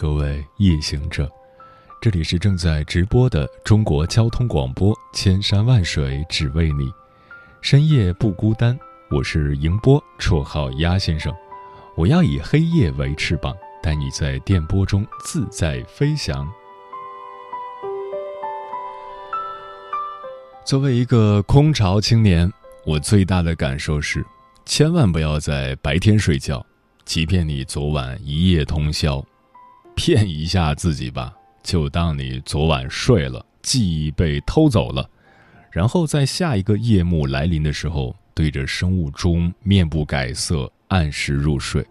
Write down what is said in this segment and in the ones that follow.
各位夜行者，这里是正在直播的中国交通广播，千山万水只为你，深夜不孤单。我是迎波，绰号鸭先生。我要以黑夜为翅膀，带你在电波中自在飞翔。作为一个空巢青年，我最大的感受是，千万不要在白天睡觉，即便你昨晚一夜通宵，骗一下自己吧，就当你昨晚睡了，记忆被偷走了，然后在下一个夜幕来临的时候。对着生物钟面不改色，按时入睡。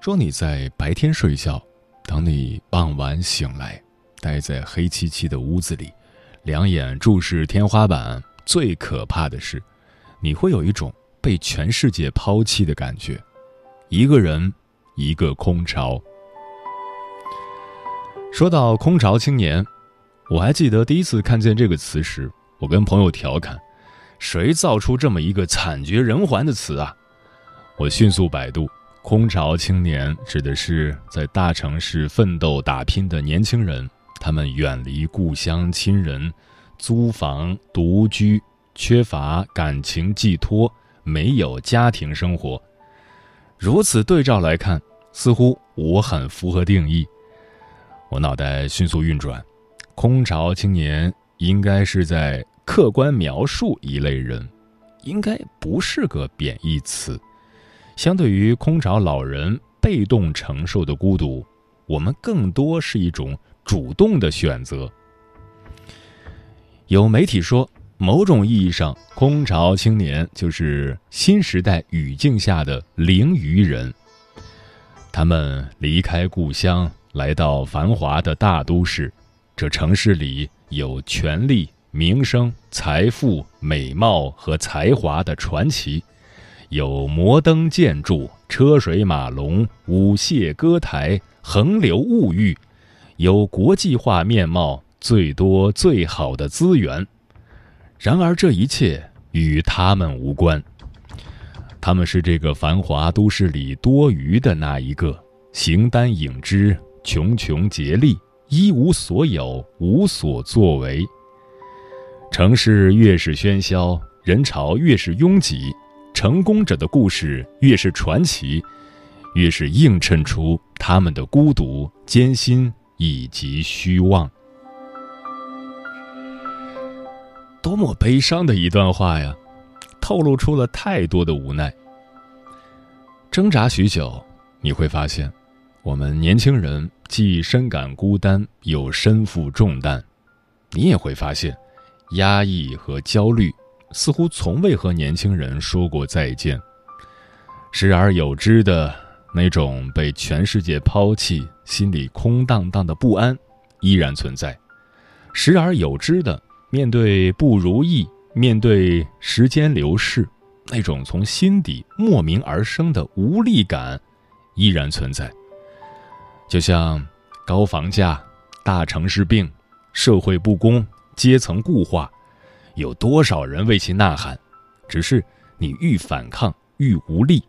若你在白天睡觉，等你傍晚醒来，待在黑漆漆的屋子里，两眼注视天花板，最可怕的是，你会有一种被全世界抛弃的感觉。一个人，一个空巢。说到空巢青年，我还记得第一次看见这个词时，我跟朋友调侃。谁造出这么一个惨绝人寰的词啊？我迅速百度，“空巢青年”指的是在大城市奋斗打拼的年轻人，他们远离故乡亲人，租房独居，缺乏感情寄托，没有家庭生活。如此对照来看，似乎我很符合定义。我脑袋迅速运转，“空巢青年”应该是在。客观描述一类人，应该不是个贬义词。相对于空巢老人被动承受的孤独，我们更多是一种主动的选择。有媒体说，某种意义上，空巢青年就是新时代语境下的零余人。他们离开故乡，来到繁华的大都市，这城市里有权力。名声、财富、美貌和才华的传奇，有摩登建筑、车水马龙、舞榭歌台、横流物欲，有国际化面貌、最多最好的资源。然而，这一切与他们无关。他们是这个繁华都市里多余的那一个，形单影只，穷穷竭力，一无所有，无所作为。城市越是喧嚣，人潮越是拥挤，成功者的故事越是传奇，越是映衬出他们的孤独、艰辛以及虚妄。多么悲伤的一段话呀，透露出了太多的无奈。挣扎许久，你会发现，我们年轻人既深感孤单，又身负重担。你也会发现。压抑和焦虑似乎从未和年轻人说过再见。时而有之的那种被全世界抛弃、心里空荡荡的不安依然存在；时而有之的面对不如意、面对时间流逝，那种从心底莫名而生的无力感依然存在。就像高房价、大城市病、社会不公。阶层固化，有多少人为其呐喊？只是你愈反抗愈无力，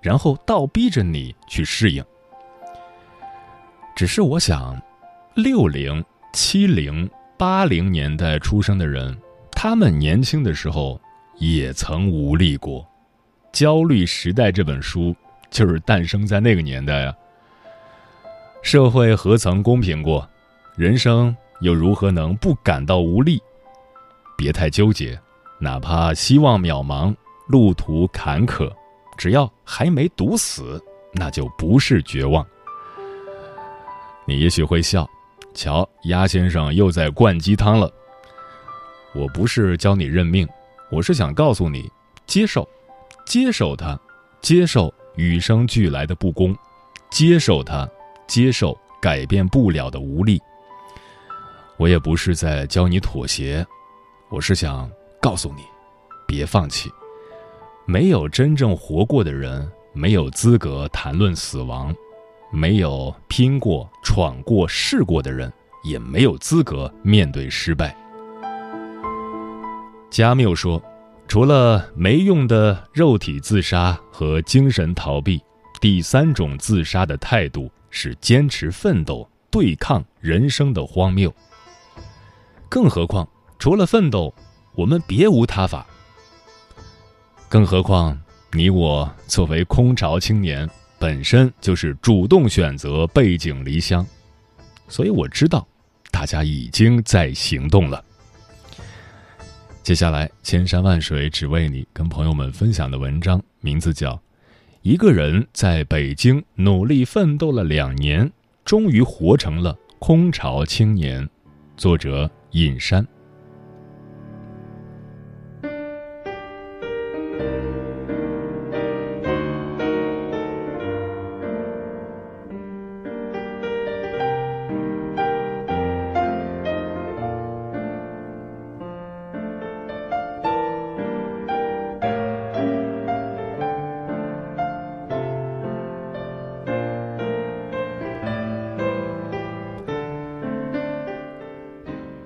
然后倒逼着你去适应。只是我想，六零、七零、八零年代出生的人，他们年轻的时候也曾无力过。《焦虑时代》这本书就是诞生在那个年代啊。社会何曾公平过？人生。又如何能不感到无力？别太纠结，哪怕希望渺茫，路途坎坷，只要还没堵死，那就不是绝望。你也许会笑，瞧，鸭先生又在灌鸡汤了。我不是教你认命，我是想告诉你，接受，接受它，接受与生俱来的不公，接受它，接受改变不了的无力。我也不是在教你妥协，我是想告诉你，别放弃。没有真正活过的人，没有资格谈论死亡；没有拼过、闯过、试过的人，也没有资格面对失败。加缪说：“除了没用的肉体自杀和精神逃避，第三种自杀的态度是坚持奋斗，对抗人生的荒谬。更何况，除了奋斗，我们别无他法。”更何况，你我作为空巢青年，本身就是主动选择背井离乡，所以我知道，大家已经在行动了。接下来，千山万水只为你，跟朋友们分享的文章名字叫《一个人在北京努力奋斗了两年，终于活成了空巢青年》，作者尹山。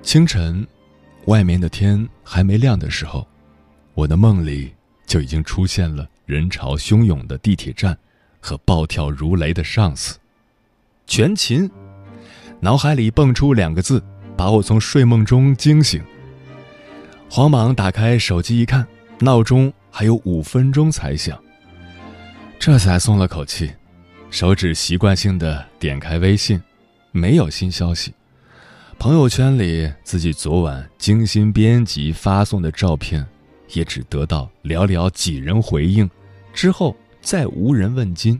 清晨，外面的天还没亮的时候，我的梦里就已经出现了人潮汹涌的地铁站和暴跳如雷的上司。全勤，脑海里蹦出两个字，把我从睡梦中惊醒。慌忙打开手机一看，闹钟还有五分钟才响，这才松了口气，手指习惯性的点开微信，没有新消息。朋友圈里自己昨晚精心编辑发送的照片，也只得到寥寥几人回应，之后再无人问津。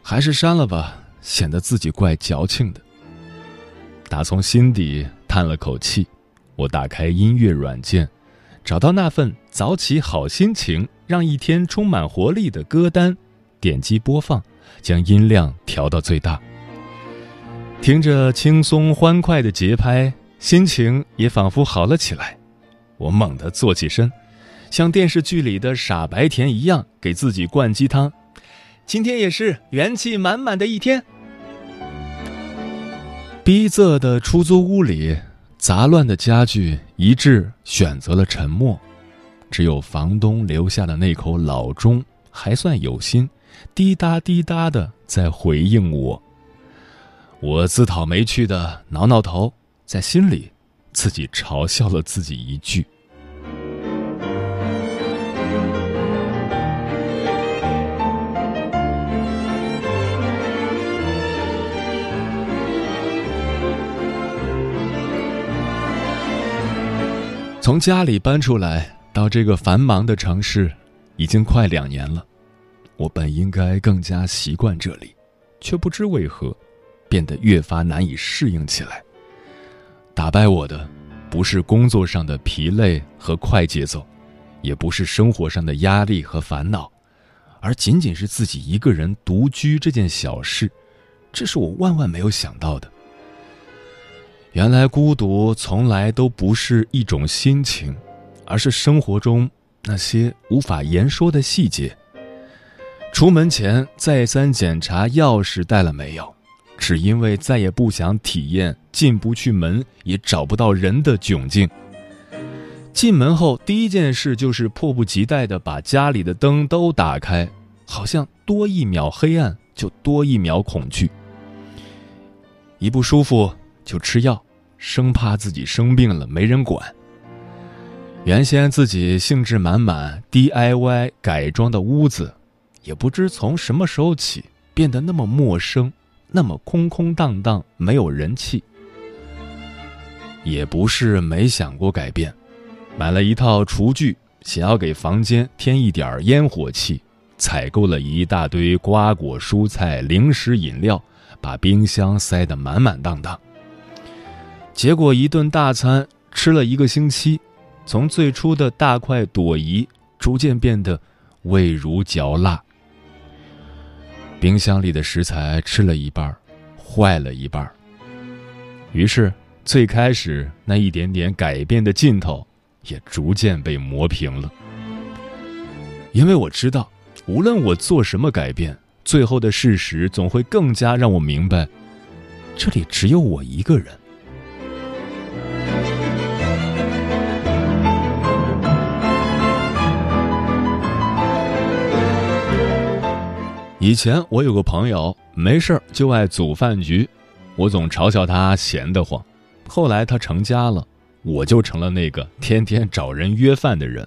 还是删了吧，显得自己怪矫情的。打从心底叹了口气，我打开音乐软件，找到那份早起好心情，让一天充满活力的歌单，点击播放，将音量调到最大。听着轻松欢快的节拍，心情也仿佛好了起来。我猛地坐起身，像电视剧里的傻白甜一样给自己灌鸡汤。今天也是元气满满的一天。逼仄的出租屋里，杂乱的家具一致选择了沉默，只有房东留下的那口老钟还算有心，滴答滴答的在回应我。我自讨没趣的挠挠头，在心里自己嘲笑了自己一句。从家里搬出来到这个繁忙的城市，已经快两年了。我本应该更加习惯这里，却不知为何。变得越发难以适应起来。打败我的，不是工作上的疲累和快节奏，也不是生活上的压力和烦恼，而仅仅是自己一个人独居这件小事。这是我万万没有想到的。原来孤独从来都不是一种心情，而是生活中那些无法言说的细节。出门前再三检查钥匙带了没有。只因为再也不想体验进不去门也找不到人的窘境。进门后第一件事就是迫不及待地把家里的灯都打开，好像多一秒黑暗就多一秒恐惧。一不舒服就吃药，生怕自己生病了没人管。原先自己兴致满满 DIY 改装的屋子，也不知从什么时候起变得那么陌生。那么空空荡荡，没有人气。也不是没想过改变，买了一套厨具，想要给房间添一点烟火气，采购了一大堆瓜果蔬菜、零食饮料，把冰箱塞得满满当当。结果一顿大餐吃了一个星期，从最初的大快朵颐，逐渐变得味如嚼蜡。冰箱里的食材吃了一半，坏了一半。于是，最开始那一点点改变的劲头，也逐渐被磨平了。因为我知道，无论我做什么改变，最后的事实总会更加让我明白，这里只有我一个人。以前我有个朋友，没事就爱组饭局，我总嘲笑他闲得慌。后来他成家了，我就成了那个天天找人约饭的人。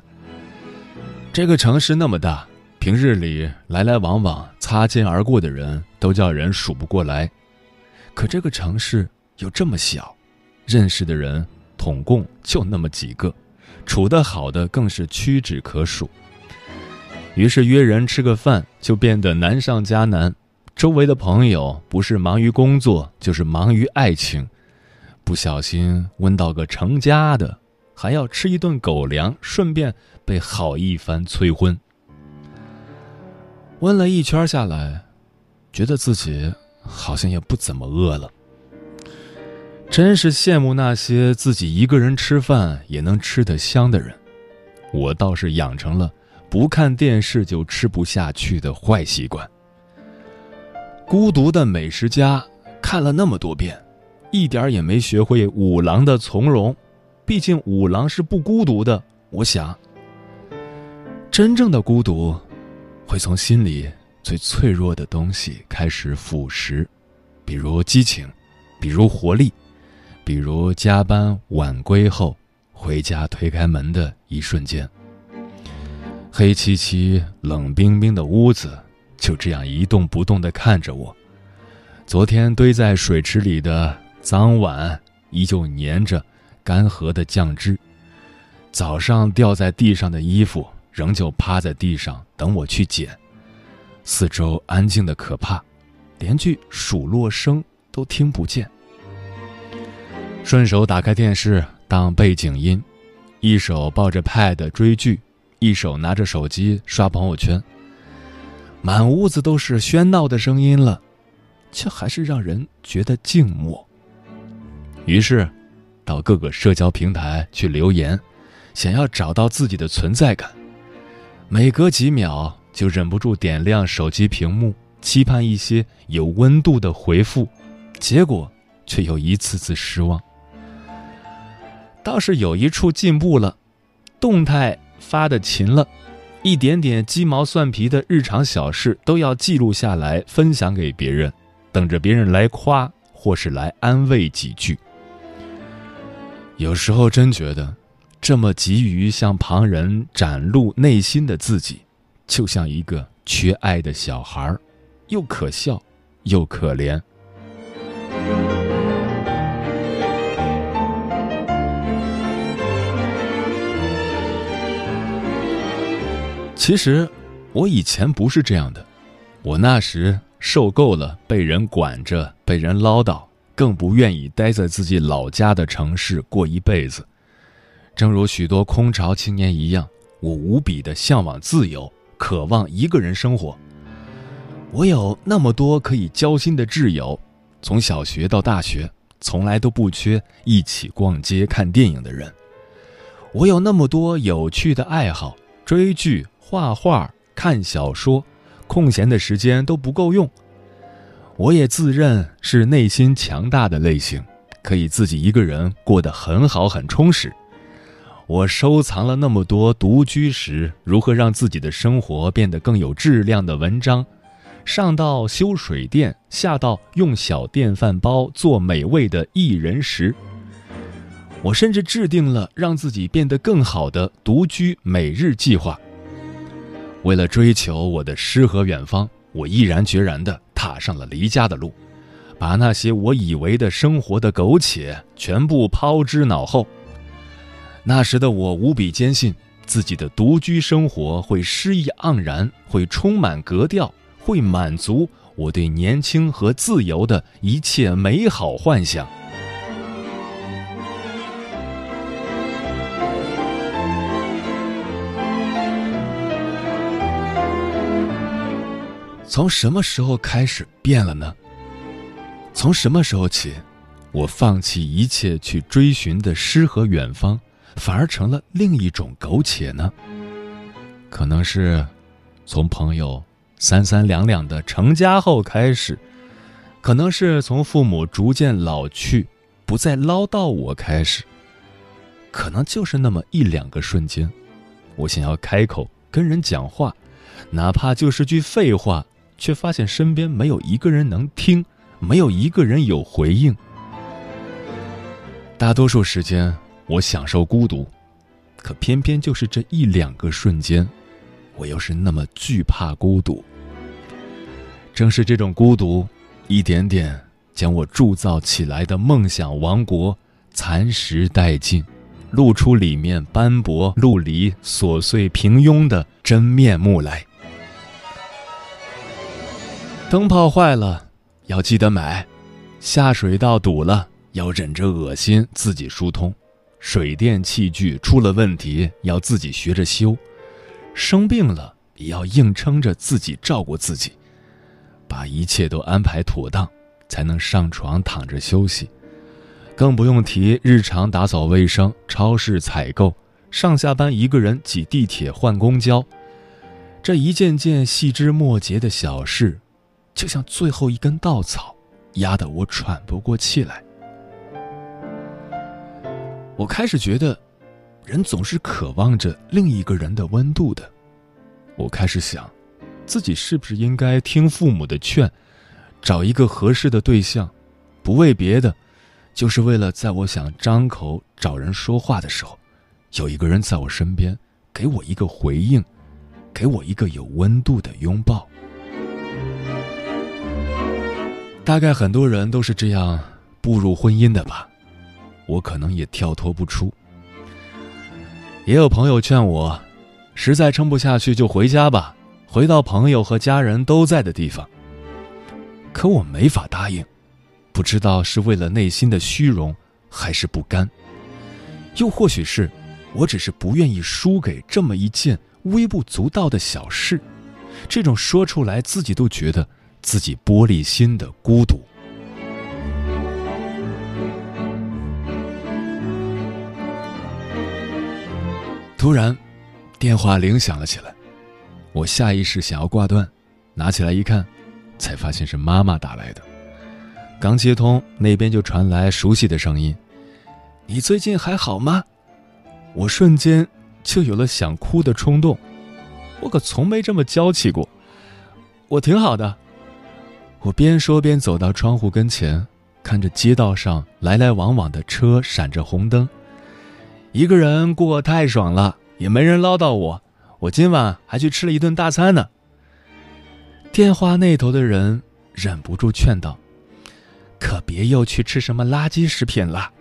这个城市那么大，平日里来来往往、擦肩而过的人都叫人数不过来，可这个城市又这么小，认识的人统共就那么几个，处得好的更是屈指可数。于是约人吃个饭就变得难上加难，周围的朋友不是忙于工作，就是忙于爱情，不小心问到个成家的，还要吃一顿狗粮，顺便被好一番催婚。问了一圈下来，觉得自己好像也不怎么饿了，真是羡慕那些自己一个人吃饭也能吃得香的人，我倒是养成了。不看电视就吃不下去的坏习惯。孤独的美食家看了那么多遍，一点也没学会五郎的从容。毕竟五郎是不孤独的。我想，真正的孤独，会从心里最脆弱的东西开始腐蚀，比如激情，比如活力，比如加班晚归后回家推开门的一瞬间。黑漆漆、冷冰冰的屋子，就这样一动不动地看着我。昨天堆在水池里的脏碗依旧粘着干涸的酱汁，早上掉在地上的衣服仍旧趴在地上等我去捡。四周安静的可怕，连句数落声都听不见。顺手打开电视当背景音，一手抱着 Pad 追剧。一手拿着手机刷朋友圈，满屋子都是喧闹的声音了，却还是让人觉得静默。于是，到各个社交平台去留言，想要找到自己的存在感。每隔几秒就忍不住点亮手机屏幕，期盼一些有温度的回复，结果却又一次次失望。倒是有一处进步了，动态。发的勤了，一点点鸡毛蒜皮的日常小事都要记录下来，分享给别人，等着别人来夸或是来安慰几句。有时候真觉得，这么急于向旁人展露内心的自己，就像一个缺爱的小孩，又可笑，又可怜。其实，我以前不是这样的。我那时受够了被人管着、被人唠叨，更不愿意待在自己老家的城市过一辈子。正如许多空巢青年一样，我无比的向往自由，渴望一个人生活。我有那么多可以交心的挚友，从小学到大学，从来都不缺一起逛街、看电影的人。我有那么多有趣的爱好，追剧。画画、看小说，空闲的时间都不够用。我也自认是内心强大的类型，可以自己一个人过得很好、很充实。我收藏了那么多独居时如何让自己的生活变得更有质量的文章，上到修水电，下到用小电饭煲做美味的一人食。我甚至制定了让自己变得更好的独居每日计划。为了追求我的诗和远方，我毅然决然地踏上了离家的路，把那些我以为的生活的苟且全部抛之脑后。那时的我无比坚信，自己的独居生活会诗意盎然，会充满格调，会满足我对年轻和自由的一切美好幻想。从什么时候开始变了呢？从什么时候起，我放弃一切去追寻的诗和远方，反而成了另一种苟且呢？可能是从朋友三三两两的成家后开始，可能是从父母逐渐老去，不再唠叨我开始，可能就是那么一两个瞬间，我想要开口跟人讲话，哪怕就是句废话。却发现身边没有一个人能听，没有一个人有回应。大多数时间，我享受孤独，可偏偏就是这一两个瞬间，我又是那么惧怕孤独。正是这种孤独，一点点将我铸造起来的梦想王国蚕食殆尽，露出里面斑驳陆离、琐碎平庸的真面目来。灯泡坏了，要记得买；下水道堵了，要忍着恶心自己疏通；水电器具出了问题，要自己学着修；生病了，也要硬撑着自己照顾自己，把一切都安排妥当，才能上床躺着休息。更不用提日常打扫卫生、超市采购、上下班一个人挤地铁换公交，这一件件细枝末节的小事。就像最后一根稻草，压得我喘不过气来。我开始觉得，人总是渴望着另一个人的温度的。我开始想，自己是不是应该听父母的劝，找一个合适的对象，不为别的，就是为了在我想张口找人说话的时候，有一个人在我身边，给我一个回应，给我一个有温度的拥抱。大概很多人都是这样步入婚姻的吧，我可能也跳脱不出。也有朋友劝我，实在撑不下去就回家吧，回到朋友和家人都在的地方。可我没法答应，不知道是为了内心的虚荣，还是不甘，又或许是，我只是不愿意输给这么一件微不足道的小事，这种说出来自己都觉得。自己玻璃心的孤独。突然，电话铃响了起来，我下意识想要挂断，拿起来一看，才发现是妈妈打来的。刚接通，那边就传来熟悉的声音：“你最近还好吗？”我瞬间就有了想哭的冲动，我可从没这么娇气过。我挺好的。我边说边走到窗户跟前，看着街道上来来往往的车闪着红灯，一个人过太爽了，也没人唠叨我。我今晚还去吃了一顿大餐呢。电话那头的人忍不住劝道：“可别又去吃什么垃圾食品了。”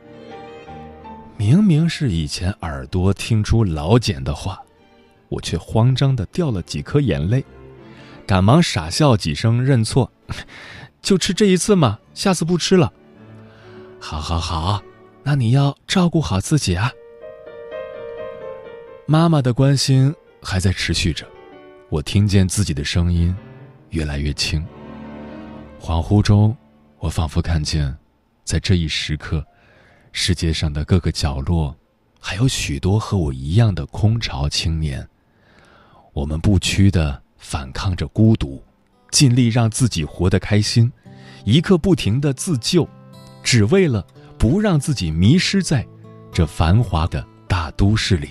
明明是以前耳朵听出老茧的话，我却慌张的掉了几颗眼泪。赶忙傻笑几声认错，就吃这一次嘛，下次不吃了。好好好，那你要照顾好自己啊。妈妈的关心还在持续着，我听见自己的声音越来越轻。恍惚中，我仿佛看见，在这一时刻，世界上的各个角落，还有许多和我一样的空巢青年。我们不屈的。反抗着孤独，尽力让自己活得开心，一刻不停的自救，只为了不让自己迷失在这繁华的大都市里。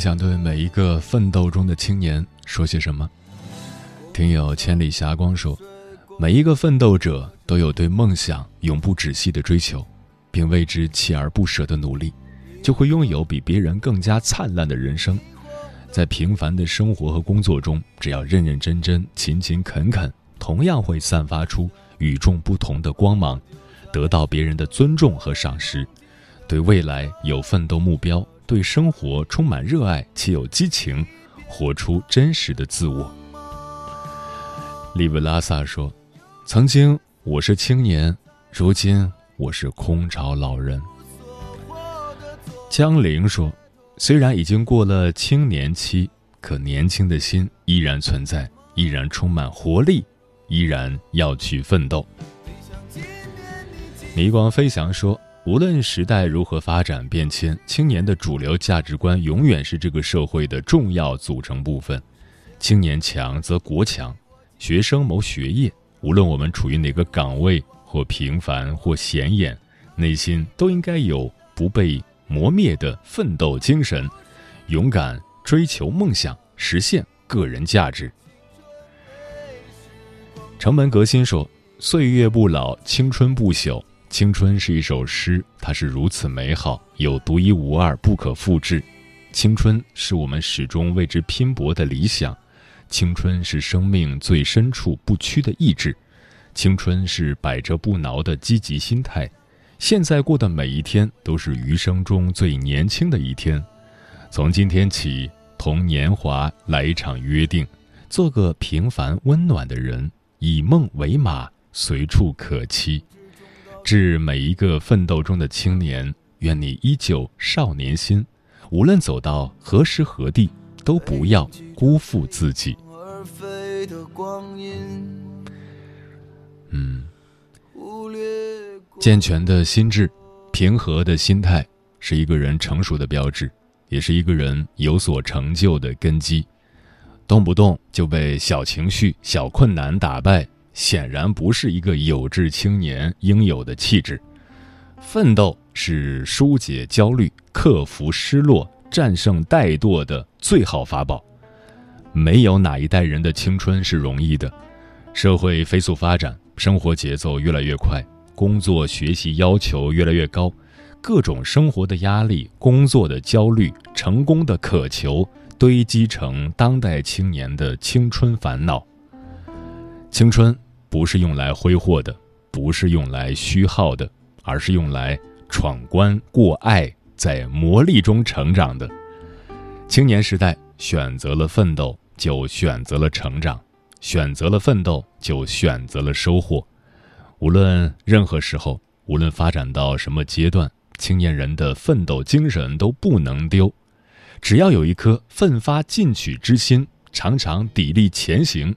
想对每一个奋斗中的青年说些什么？听友千里霞光说，每一个奋斗者都有对梦想永不止息的追求，并为之锲而不舍的努力，就会拥有比别人更加灿烂的人生。在平凡的生活和工作中，只要认认真真、勤勤恳恳，同样会散发出与众不同的光芒，得到别人的尊重和赏识。对未来有奋斗目标。对生活充满热爱且有激情，活出真实的自我。利维拉萨说：“曾经我是青年，如今我是空巢老人。”江玲说：“虽然已经过了青年期，可年轻的心依然存在，依然充满活力，依然要去奋斗。”迷光飞翔说。无论时代如何发展变迁，青年的主流价值观永远是这个社会的重要组成部分。青年强则国强，学生谋学业。无论我们处于哪个岗位，或平凡或显眼，内心都应该有不被磨灭的奋斗精神，勇敢追求梦想，实现个人价值。城门革新说：“岁月不老，青春不朽。”青春是一首诗，它是如此美好，有独一无二、不可复制。青春是我们始终为之拼搏的理想，青春是生命最深处不屈的意志，青春是百折不挠的积极心态。现在过的每一天都是余生中最年轻的一天。从今天起，同年华来一场约定，做个平凡温暖的人，以梦为马，随处可栖。致每一个奋斗中的青年，愿你依旧少年心，无论走到何时何地，都不要辜负自己。嗯，健全的心智，平和的心态，是一个人成熟的标志，也是一个人有所成就的根基。动不动就被小情绪、小困难打败。显然不是一个有志青年应有的气质。奋斗是疏解焦虑、克服失落、战胜怠惰的最好法宝。没有哪一代人的青春是容易的。社会飞速发展，生活节奏越来越快，工作学习要求越来越高，各种生活的压力、工作的焦虑、成功的渴求，堆积成当代青年的青春烦恼。青春不是用来挥霍的，不是用来虚耗的，而是用来闯关过爱，在磨砺中成长的。青年时代选择了奋斗，就选择了成长；选择了奋斗，就选择了收获。无论任何时候，无论发展到什么阶段，青年人的奋斗精神都不能丢。只要有一颗奋发进取之心，常常砥砺前行，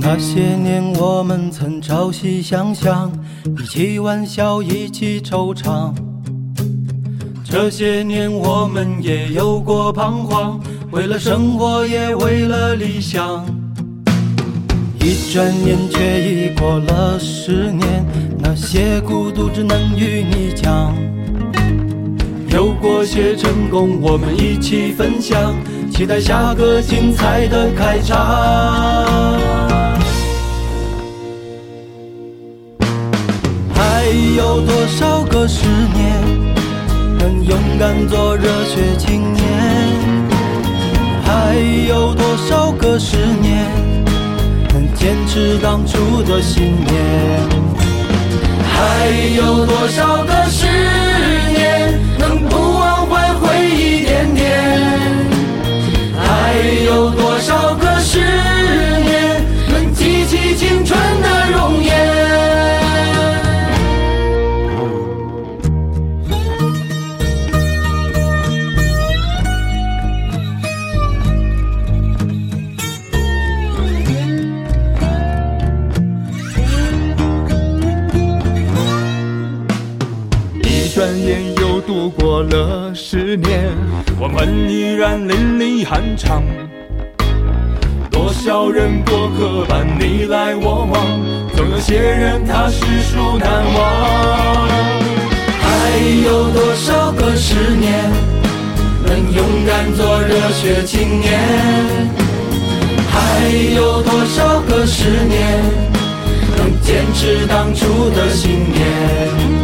那些年我们曾朝夕相向，一起玩笑，一起惆怅。这些年我们也有过彷徨，为了生活，也为了理想。一转眼却已过了十年，那些孤独只能与你讲。有过些成功，我们一起分享，期待下个精彩的开场。多少个十年，能勇敢做热血青年？还有多少个十年？能坚持当初的信念，还有多少个十酣畅。多少人过客般你来我往，总有些人他实属难忘。还有多少个十年，能勇敢做热血青年？还有多少个十年，能坚持当初的信念？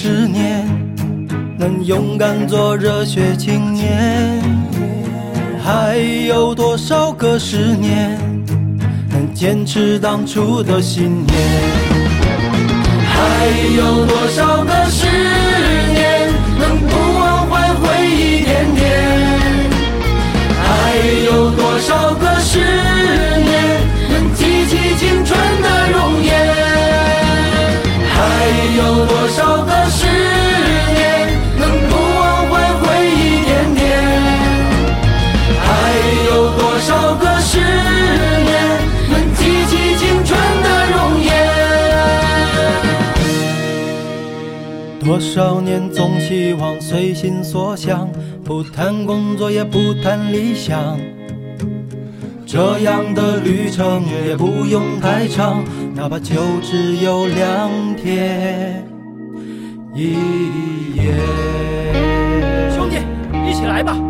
十年，能勇敢做热血青年？还有多少个十年，能坚持当初的信念？还有多少个十少年总希望随心所想，不谈工作也不谈理想。这样的旅程也不用太长，哪怕就只有两天一夜。兄弟，一起来吧！